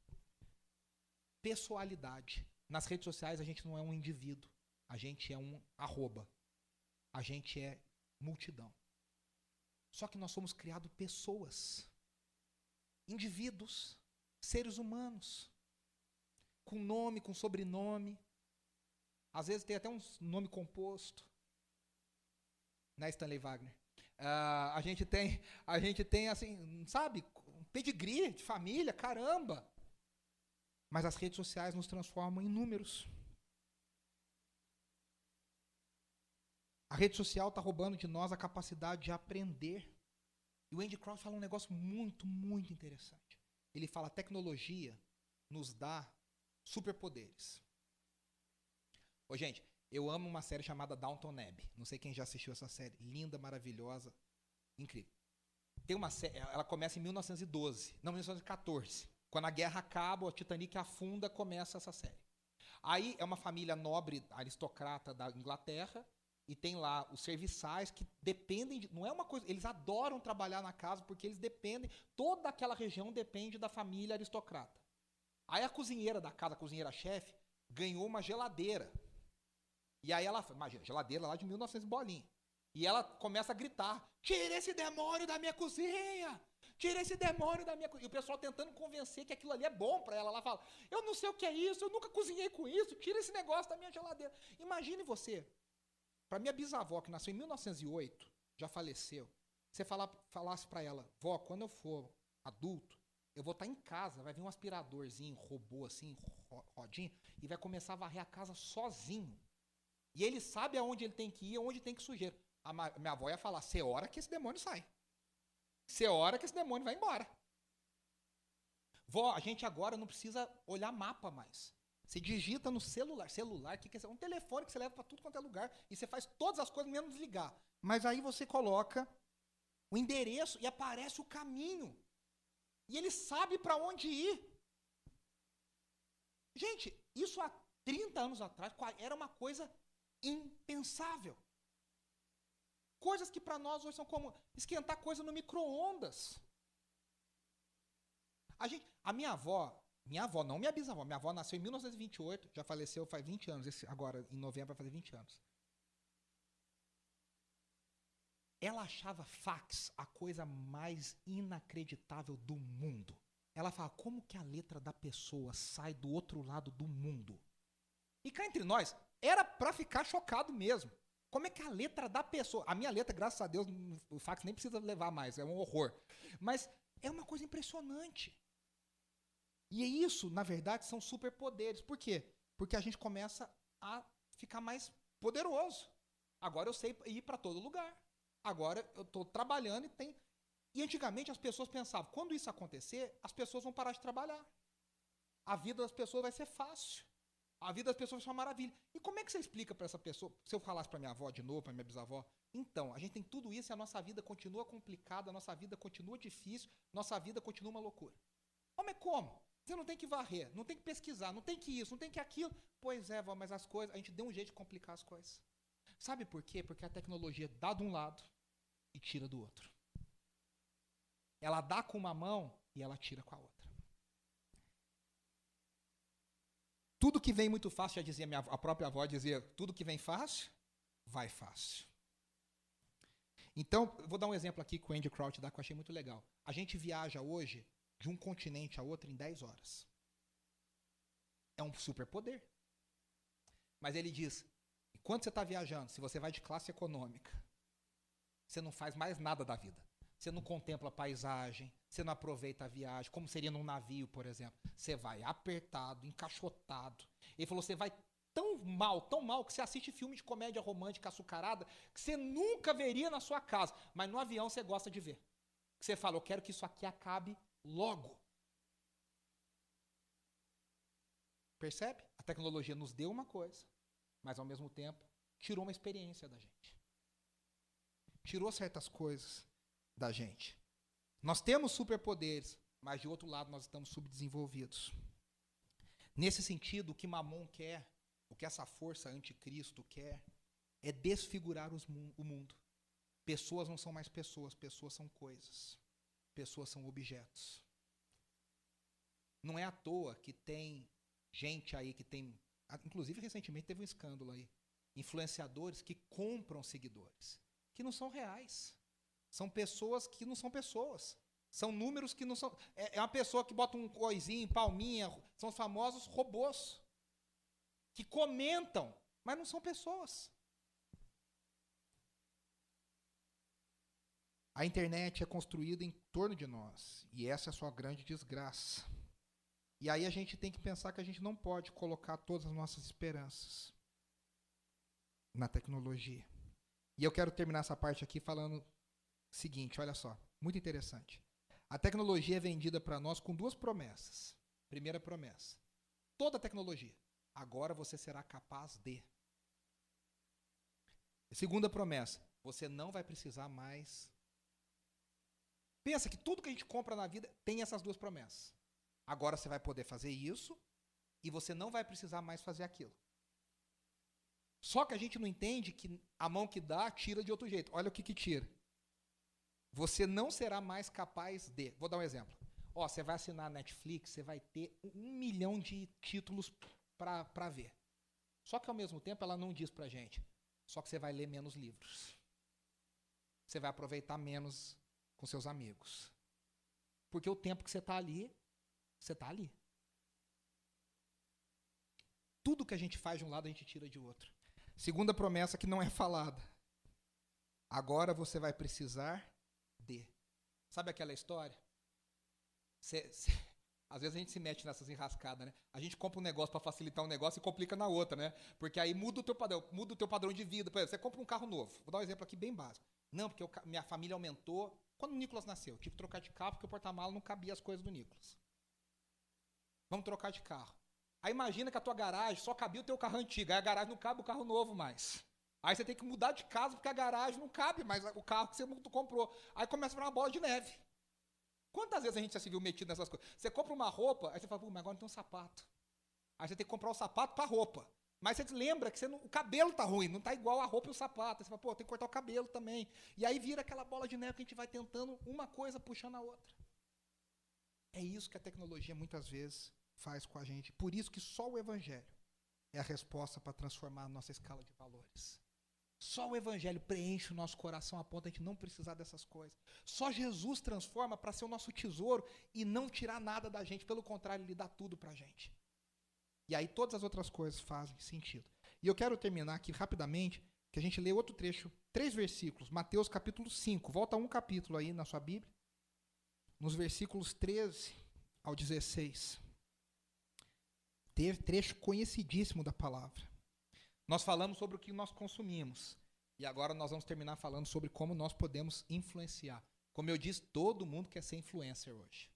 Pessoalidade. Nas redes sociais a gente não é um indivíduo, a gente é um arroba. A gente é multidão. Só que nós somos criados pessoas, indivíduos, seres humanos, com nome, com sobrenome. Às vezes tem até um nome composto. Né, Stanley Wagner? Uh, a gente tem, a gente tem assim, sabe, um pedigree de família, caramba. Mas as redes sociais nos transformam em números. A rede social está roubando de nós a capacidade de aprender. E o Andy Crouch fala um negócio muito, muito interessante. Ele fala: a tecnologia nos dá superpoderes. Ô, gente, eu amo uma série chamada Downton Abbey. Não sei quem já assistiu essa série. Linda, maravilhosa, incrível. Tem uma série, ela começa em 1912, não 1914. Quando a guerra acaba, o Titanic afunda, começa essa série. Aí é uma família nobre, aristocrata da Inglaterra, e tem lá os serviçais que dependem de, não é uma coisa, eles adoram trabalhar na casa porque eles dependem, toda aquela região depende da família aristocrata. Aí a cozinheira da casa, a cozinheira chefe, ganhou uma geladeira. E aí ela, imagina, geladeira lá de 1900 bolinha. E ela começa a gritar: "Tira esse demônio da minha cozinha! Tira esse demônio da minha cozinha!" E o pessoal tentando convencer que aquilo ali é bom para ela. Ela fala: "Eu não sei o que é isso, eu nunca cozinhei com isso. Tira esse negócio da minha geladeira." Imagine você, para minha bisavó, que nasceu em 1908, já faleceu, você falasse para ela, vó, quando eu for adulto, eu vou estar tá em casa, vai vir um aspiradorzinho, robô assim, rodinho, e vai começar a varrer a casa sozinho. E ele sabe aonde ele tem que ir, aonde tem que sujeira. A minha avó ia falar, você hora que esse demônio sai. Você hora que esse demônio vai embora. Vó, a gente agora não precisa olhar mapa mais. Você digita no celular. Celular, que, que é um telefone que você leva para tudo quanto é lugar. E você faz todas as coisas menos desligar. Mas aí você coloca o endereço e aparece o caminho. E ele sabe para onde ir. Gente, isso há 30 anos atrás era uma coisa impensável. Coisas que para nós hoje são como esquentar coisa no micro-ondas. A, gente, a minha avó, minha avó, não minha bisavó. Minha avó nasceu em 1928, já faleceu faz 20 anos. Esse, agora, em novembro, vai fazer 20 anos. Ela achava fax a coisa mais inacreditável do mundo. Ela fala, como que a letra da pessoa sai do outro lado do mundo? E cá entre nós, era para ficar chocado mesmo. Como é que a letra da pessoa. A minha letra, graças a Deus, o fax nem precisa levar mais, é um horror. Mas é uma coisa impressionante. E isso, na verdade, são superpoderes. Por quê? Porque a gente começa a ficar mais poderoso. Agora eu sei ir para todo lugar. Agora eu estou trabalhando e tem. E antigamente as pessoas pensavam, quando isso acontecer, as pessoas vão parar de trabalhar. A vida das pessoas vai ser fácil. A vida das pessoas vai ser uma maravilha. E como é que você explica para essa pessoa? Se eu falasse para minha avó de novo, para minha bisavó, então, a gente tem tudo isso e a nossa vida continua complicada, a nossa vida continua difícil, nossa vida continua uma loucura. Como é como? Você não tem que varrer, não tem que pesquisar, não tem que isso, não tem que aquilo. Pois é, mas as coisas, a gente deu um jeito de complicar as coisas. Sabe por quê? Porque a tecnologia dá de um lado e tira do outro. Ela dá com uma mão e ela tira com a outra. Tudo que vem muito fácil, já dizia minha, a própria avó dizia, tudo que vem fácil, vai fácil. Então, vou dar um exemplo aqui que o Andy Crouch dá que eu achei muito legal. A gente viaja hoje de um continente a outro em 10 horas. É um superpoder. Mas ele diz: enquanto você está viajando, se você vai de classe econômica, você não faz mais nada da vida. Você não contempla a paisagem, você não aproveita a viagem, como seria num navio, por exemplo. Você vai apertado, encaixotado. Ele falou: você vai tão mal, tão mal, que você assiste filme de comédia romântica açucarada que você nunca veria na sua casa. Mas no avião você gosta de ver. Você fala: eu quero que isso aqui acabe logo. Percebe? A tecnologia nos deu uma coisa, mas ao mesmo tempo tirou uma experiência da gente. Tirou certas coisas da gente. Nós temos superpoderes, mas de outro lado nós estamos subdesenvolvidos. Nesse sentido, o que Mamon quer, o que essa força anticristo quer, é desfigurar o mundo. Pessoas não são mais pessoas, pessoas são coisas. Pessoas são objetos. Não é à toa que tem gente aí que tem. Inclusive, recentemente teve um escândalo aí. Influenciadores que compram seguidores, que não são reais. São pessoas que não são pessoas. São números que não são. É, é uma pessoa que bota um coisinho, palminha. São os famosos robôs. Que comentam, mas não são pessoas. A internet é construída em torno de nós. E essa é a sua grande desgraça. E aí a gente tem que pensar que a gente não pode colocar todas as nossas esperanças na tecnologia. E eu quero terminar essa parte aqui falando o seguinte, olha só, muito interessante. A tecnologia é vendida para nós com duas promessas. Primeira promessa: toda tecnologia, agora você será capaz de. Segunda promessa: você não vai precisar mais Pensa que tudo que a gente compra na vida tem essas duas promessas. Agora você vai poder fazer isso e você não vai precisar mais fazer aquilo. Só que a gente não entende que a mão que dá tira de outro jeito. Olha o que, que tira. Você não será mais capaz de. Vou dar um exemplo. Ó, você vai assinar a Netflix, você vai ter um milhão de títulos para ver. Só que ao mesmo tempo ela não diz pra gente. Só que você vai ler menos livros. Você vai aproveitar menos com seus amigos. Porque o tempo que você está ali, você está ali. Tudo que a gente faz de um lado, a gente tira de outro. Segunda promessa que não é falada. Agora você vai precisar de. Sabe aquela história? Cê, cê, às vezes a gente se mete nessas enrascadas, né? A gente compra um negócio para facilitar um negócio e complica na outra, né? Porque aí muda o teu padrão, muda o teu padrão de vida. Por exemplo, você compra um carro novo. Vou dar um exemplo aqui bem básico. Não, porque eu, minha família aumentou, quando o Nicolas nasceu, tive que trocar de carro porque o porta-mala não cabia as coisas do Nicolas. Vamos trocar de carro. Aí imagina que a tua garagem só cabia o teu carro antigo, aí a garagem não cabe o carro novo mais. Aí você tem que mudar de casa porque a garagem não cabe mais o carro que você comprou. Aí começa a virar uma bola de neve. Quantas vezes a gente já se viu metido nessas coisas? Você compra uma roupa, aí você fala, mas agora não tem um sapato. Aí você tem que comprar o sapato para a roupa. Mas você lembra que você não, o cabelo tá ruim, não tá igual a roupa e o sapato. Você fala, pô, tem que cortar o cabelo também. E aí vira aquela bola de neve que a gente vai tentando uma coisa puxando a outra. É isso que a tecnologia muitas vezes faz com a gente. Por isso que só o evangelho é a resposta para transformar a nossa escala de valores. Só o evangelho preenche o nosso coração a ponto de a gente não precisar dessas coisas. Só Jesus transforma para ser o nosso tesouro e não tirar nada da gente. Pelo contrário, ele dá tudo para a gente. E aí todas as outras coisas fazem sentido. E eu quero terminar aqui rapidamente, que a gente lê outro trecho, três versículos, Mateus capítulo 5. Volta um capítulo aí na sua Bíblia. Nos versículos 13 ao 16. Trecho conhecidíssimo da palavra. Nós falamos sobre o que nós consumimos. E agora nós vamos terminar falando sobre como nós podemos influenciar. Como eu disse, todo mundo quer ser influencer hoje.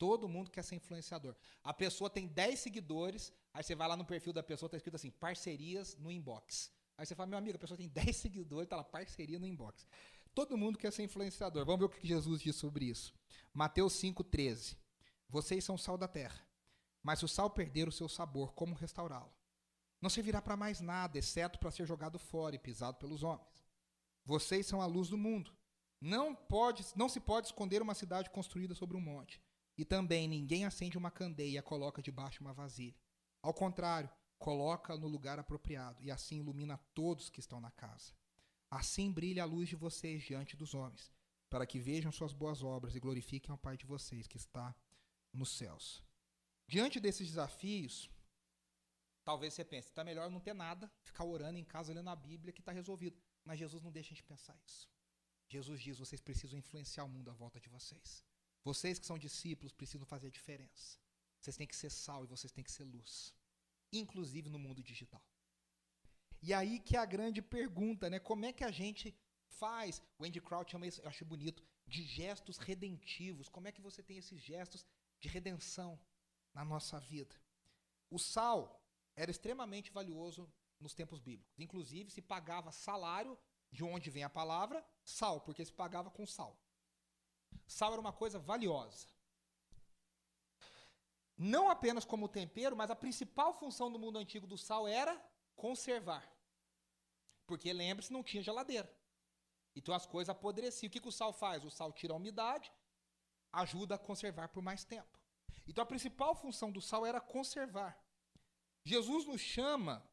Todo mundo quer ser influenciador. A pessoa tem 10 seguidores, aí você vai lá no perfil da pessoa, tá escrito assim, parcerias no inbox. Aí você fala, meu amigo, a pessoa tem 10 seguidores, tá lá, parceria no inbox. Todo mundo quer ser influenciador. Vamos ver o que Jesus diz sobre isso. Mateus 5,13. Vocês são sal da terra. Mas se o sal perder o seu sabor, como restaurá-lo? Não servirá para mais nada, exceto para ser jogado fora e pisado pelos homens. Vocês são a luz do mundo. Não, pode, não se pode esconder uma cidade construída sobre um monte. E também ninguém acende uma candeia e coloca debaixo de uma vasilha. Ao contrário, coloca no lugar apropriado e assim ilumina todos que estão na casa. Assim brilha a luz de vocês diante dos homens, para que vejam suas boas obras e glorifiquem ao Pai de vocês que está nos céus. Diante desses desafios, talvez você pense, está melhor não ter nada, ficar orando em casa, lendo a Bíblia, que está resolvido. Mas Jesus não deixa a gente pensar isso. Jesus diz: vocês precisam influenciar o mundo à volta de vocês. Vocês que são discípulos precisam fazer a diferença. Vocês têm que ser sal e vocês têm que ser luz, inclusive no mundo digital. E aí que é a grande pergunta, né? Como é que a gente faz? O Andy Crouch chama isso, eu acho bonito, de gestos redentivos. Como é que você tem esses gestos de redenção na nossa vida. O sal era extremamente valioso nos tempos bíblicos. Inclusive, se pagava salário, de onde vem a palavra, sal, porque se pagava com sal. Sal era uma coisa valiosa. Não apenas como tempero, mas a principal função do mundo antigo do sal era conservar. Porque lembre-se, não tinha geladeira. Então as coisas apodreciam. O que, que o sal faz? O sal tira a umidade, ajuda a conservar por mais tempo. Então a principal função do sal era conservar. Jesus nos chama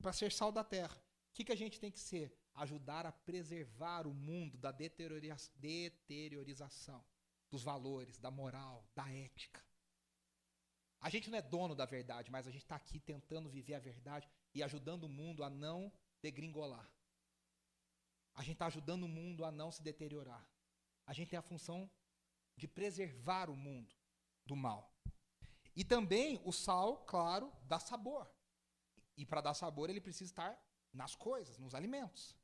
para ser sal da terra. O que, que a gente tem que ser? Ajudar a preservar o mundo da deteriorização dos valores, da moral, da ética. A gente não é dono da verdade, mas a gente está aqui tentando viver a verdade e ajudando o mundo a não degringolar. A gente está ajudando o mundo a não se deteriorar. A gente tem a função de preservar o mundo do mal. E também o sal, claro, dá sabor. E para dar sabor, ele precisa estar nas coisas, nos alimentos.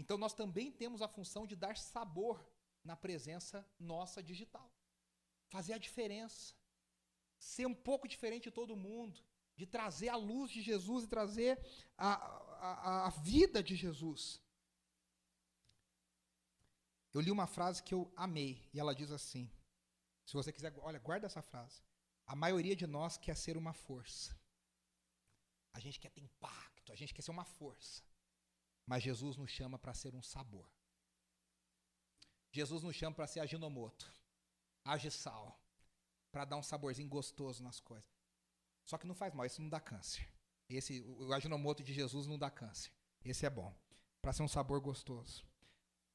Então nós também temos a função de dar sabor na presença nossa digital. Fazer a diferença. Ser um pouco diferente de todo mundo. De trazer a luz de Jesus e trazer a, a, a vida de Jesus. Eu li uma frase que eu amei, e ela diz assim: se você quiser, olha, guarda essa frase. A maioria de nós quer ser uma força. A gente quer ter impacto, a gente quer ser uma força. Mas Jesus nos chama para ser um sabor. Jesus nos chama para ser aginomoto, sal, para dar um saborzinho gostoso nas coisas. Só que não faz mal, isso não dá câncer. Esse, o aginomoto de Jesus não dá câncer. Esse é bom, para ser um sabor gostoso.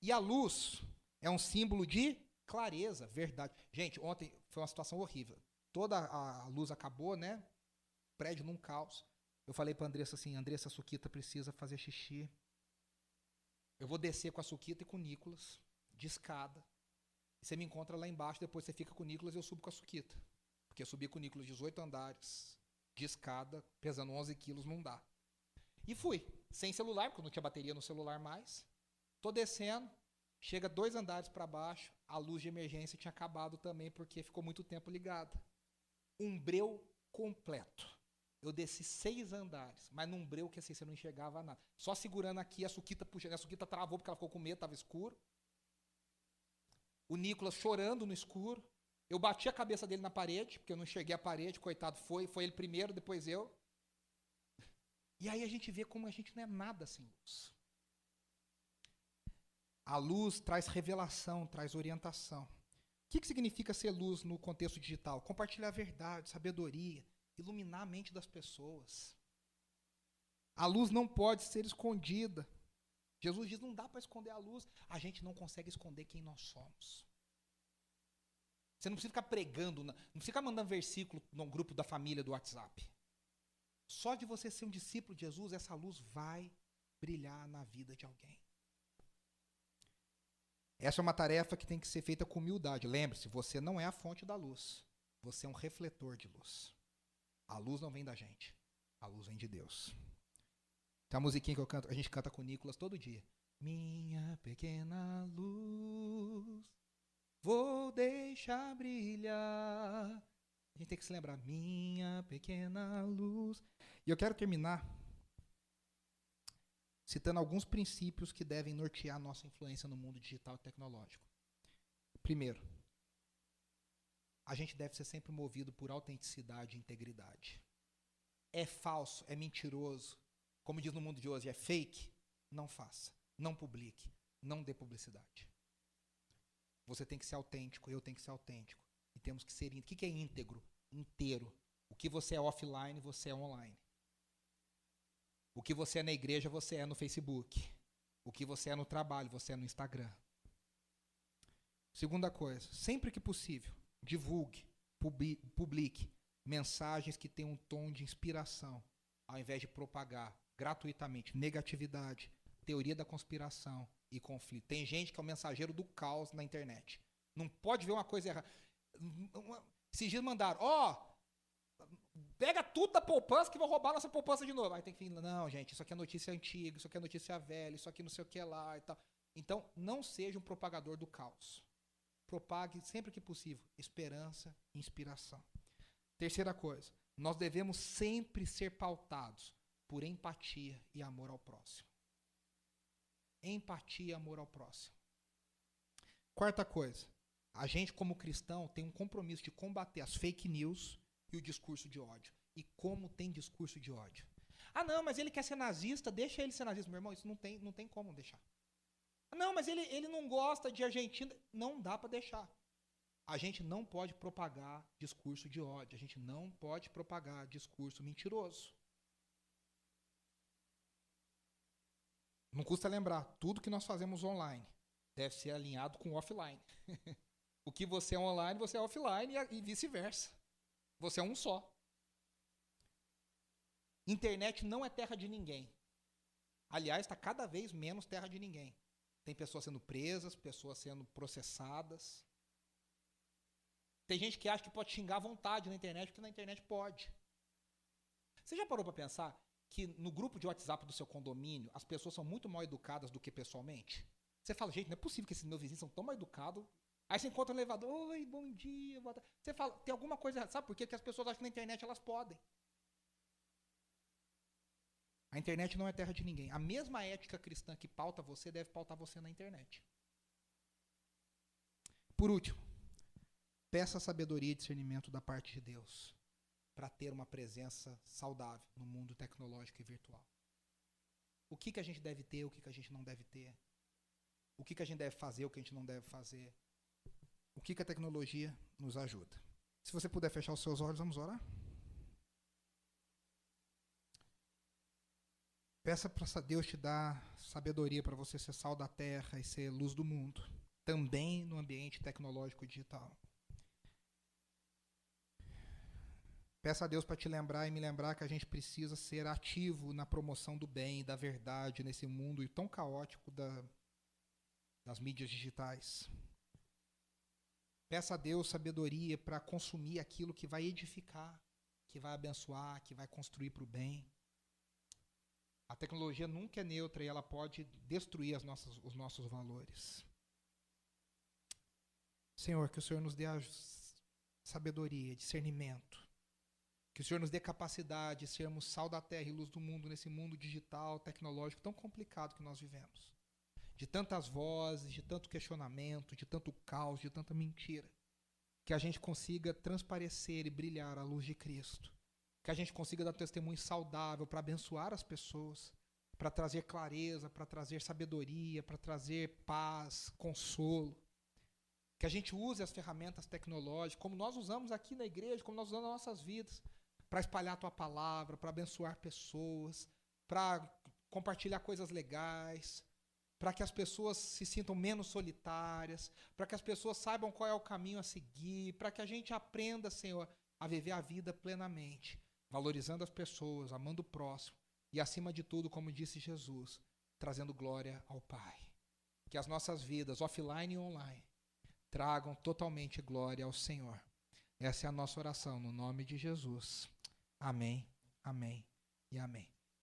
E a luz é um símbolo de clareza, verdade. Gente, ontem foi uma situação horrível toda a luz acabou, né? Prédio num caos. Eu falei para Andressa assim, Andressa, a Suquita precisa fazer xixi. Eu vou descer com a Suquita e com o Nicolas, de escada. Você me encontra lá embaixo, depois você fica com o Nicolas e eu subo com a Suquita. Porque eu subi com o Nicolas 18 andares, de escada, pesando 11 quilos, não dá. E fui, sem celular, porque eu não tinha bateria no celular mais. Tô descendo, chega dois andares para baixo, a luz de emergência tinha acabado também, porque ficou muito tempo ligada um breu completo. Eu desci seis andares, mas num breu que assim você não enxergava nada. Só segurando aqui, a Suquita puxando. A Suquita travou porque ela ficou com medo, estava escuro. O Nicolas chorando no escuro. Eu bati a cabeça dele na parede, porque eu não enxerguei a parede, coitado, foi, foi ele primeiro, depois eu. E aí a gente vê como a gente não é nada sem luz. A luz traz revelação, traz orientação. O que, que significa ser luz no contexto digital? Compartilhar verdade, sabedoria, iluminar a mente das pessoas. A luz não pode ser escondida. Jesus diz: não dá para esconder a luz. A gente não consegue esconder quem nós somos. Você não precisa ficar pregando, não precisa ficar mandando versículo no grupo da família do WhatsApp. Só de você ser um discípulo de Jesus, essa luz vai brilhar na vida de alguém. Essa é uma tarefa que tem que ser feita com humildade. Lembre-se, você não é a fonte da luz. Você é um refletor de luz. A luz não vem da gente. A luz vem de Deus. Tem a musiquinha que eu canto, a gente canta com o Nicolas todo dia. Minha pequena luz, vou deixar brilhar. A gente tem que se lembrar, minha pequena luz. E eu quero terminar citando alguns princípios que devem nortear nossa influência no mundo digital e tecnológico. Primeiro, a gente deve ser sempre movido por autenticidade e integridade. É falso, é mentiroso, como diz no mundo de hoje, é fake, não faça, não publique, não dê publicidade. Você tem que ser autêntico, eu tenho que ser autêntico. E temos que ser. O que é íntegro? Inteiro. O que você é offline, você é online. O que você é na igreja, você é no Facebook. O que você é no trabalho, você é no Instagram. Segunda coisa, sempre que possível, divulgue, publique mensagens que tenham um tom de inspiração, ao invés de propagar gratuitamente negatividade, teoria da conspiração e conflito. Tem gente que é o mensageiro do caos na internet. Não pode ver uma coisa errada. Esses dias mandaram, ó, oh, pega tudo da poupança que vão roubar nossa poupança de novo. Aí tem que vir, não, gente, isso aqui é notícia antiga, isso aqui é notícia velha, isso aqui não sei o que lá e tal. Então, não seja um propagador do caos. Propague sempre que possível esperança e inspiração. Terceira coisa, nós devemos sempre ser pautados por empatia e amor ao próximo. Empatia e amor ao próximo. Quarta coisa, a gente, como cristão, tem um compromisso de combater as fake news e o discurso de ódio. E como tem discurso de ódio. Ah, não, mas ele quer ser nazista, deixa ele ser nazista. Meu irmão, isso não tem, não tem como deixar. Não, mas ele, ele não gosta de Argentina. Não dá para deixar. A gente não pode propagar discurso de ódio. A gente não pode propagar discurso mentiroso. Não custa lembrar, tudo que nós fazemos online deve ser alinhado com offline. O que você é online, você é offline e vice-versa. Você é um só. Internet não é terra de ninguém. Aliás, está cada vez menos terra de ninguém. Tem pessoas sendo presas, pessoas sendo processadas. Tem gente que acha que pode xingar à vontade na internet, porque na internet pode. Você já parou para pensar que no grupo de WhatsApp do seu condomínio as pessoas são muito mal educadas do que pessoalmente? Você fala, gente, não é possível que esses meus vizinhos são tão mal educados Aí você encontra no elevador, oi, bom dia, boa tarde. Você fala, tem alguma coisa. Sabe por quê? Porque as pessoas acham que na internet elas podem. A internet não é terra de ninguém. A mesma ética cristã que pauta você deve pautar você na internet. Por último, peça sabedoria e discernimento da parte de Deus para ter uma presença saudável no mundo tecnológico e virtual. O que, que a gente deve ter, o que, que a gente não deve ter. O que, que a gente deve fazer, o que a gente não deve fazer o que, que a tecnologia nos ajuda. Se você puder fechar os seus olhos, vamos orar? Peça para Deus te dar sabedoria para você ser sal da terra e ser luz do mundo, também no ambiente tecnológico digital. Peça a Deus para te lembrar e me lembrar que a gente precisa ser ativo na promoção do bem da verdade nesse mundo tão caótico da, das mídias digitais. Peça a Deus sabedoria para consumir aquilo que vai edificar, que vai abençoar, que vai construir para o bem. A tecnologia nunca é neutra e ela pode destruir nossas, os nossos valores. Senhor, que o Senhor nos dê a sabedoria, discernimento. Que o Senhor nos dê capacidade de sermos sal da terra e luz do mundo nesse mundo digital, tecnológico tão complicado que nós vivemos de tantas vozes, de tanto questionamento, de tanto caos, de tanta mentira. Que a gente consiga transparecer e brilhar a luz de Cristo. Que a gente consiga dar testemunho saudável para abençoar as pessoas, para trazer clareza, para trazer sabedoria, para trazer paz, consolo. Que a gente use as ferramentas tecnológicas, como nós usamos aqui na igreja, como nós usamos nas nossas vidas, para espalhar a tua palavra, para abençoar pessoas, para compartilhar coisas legais, para que as pessoas se sintam menos solitárias, para que as pessoas saibam qual é o caminho a seguir, para que a gente aprenda, Senhor, a viver a vida plenamente, valorizando as pessoas, amando o próximo e, acima de tudo, como disse Jesus, trazendo glória ao Pai. Que as nossas vidas, offline e online, tragam totalmente glória ao Senhor. Essa é a nossa oração, no nome de Jesus. Amém, amém e amém.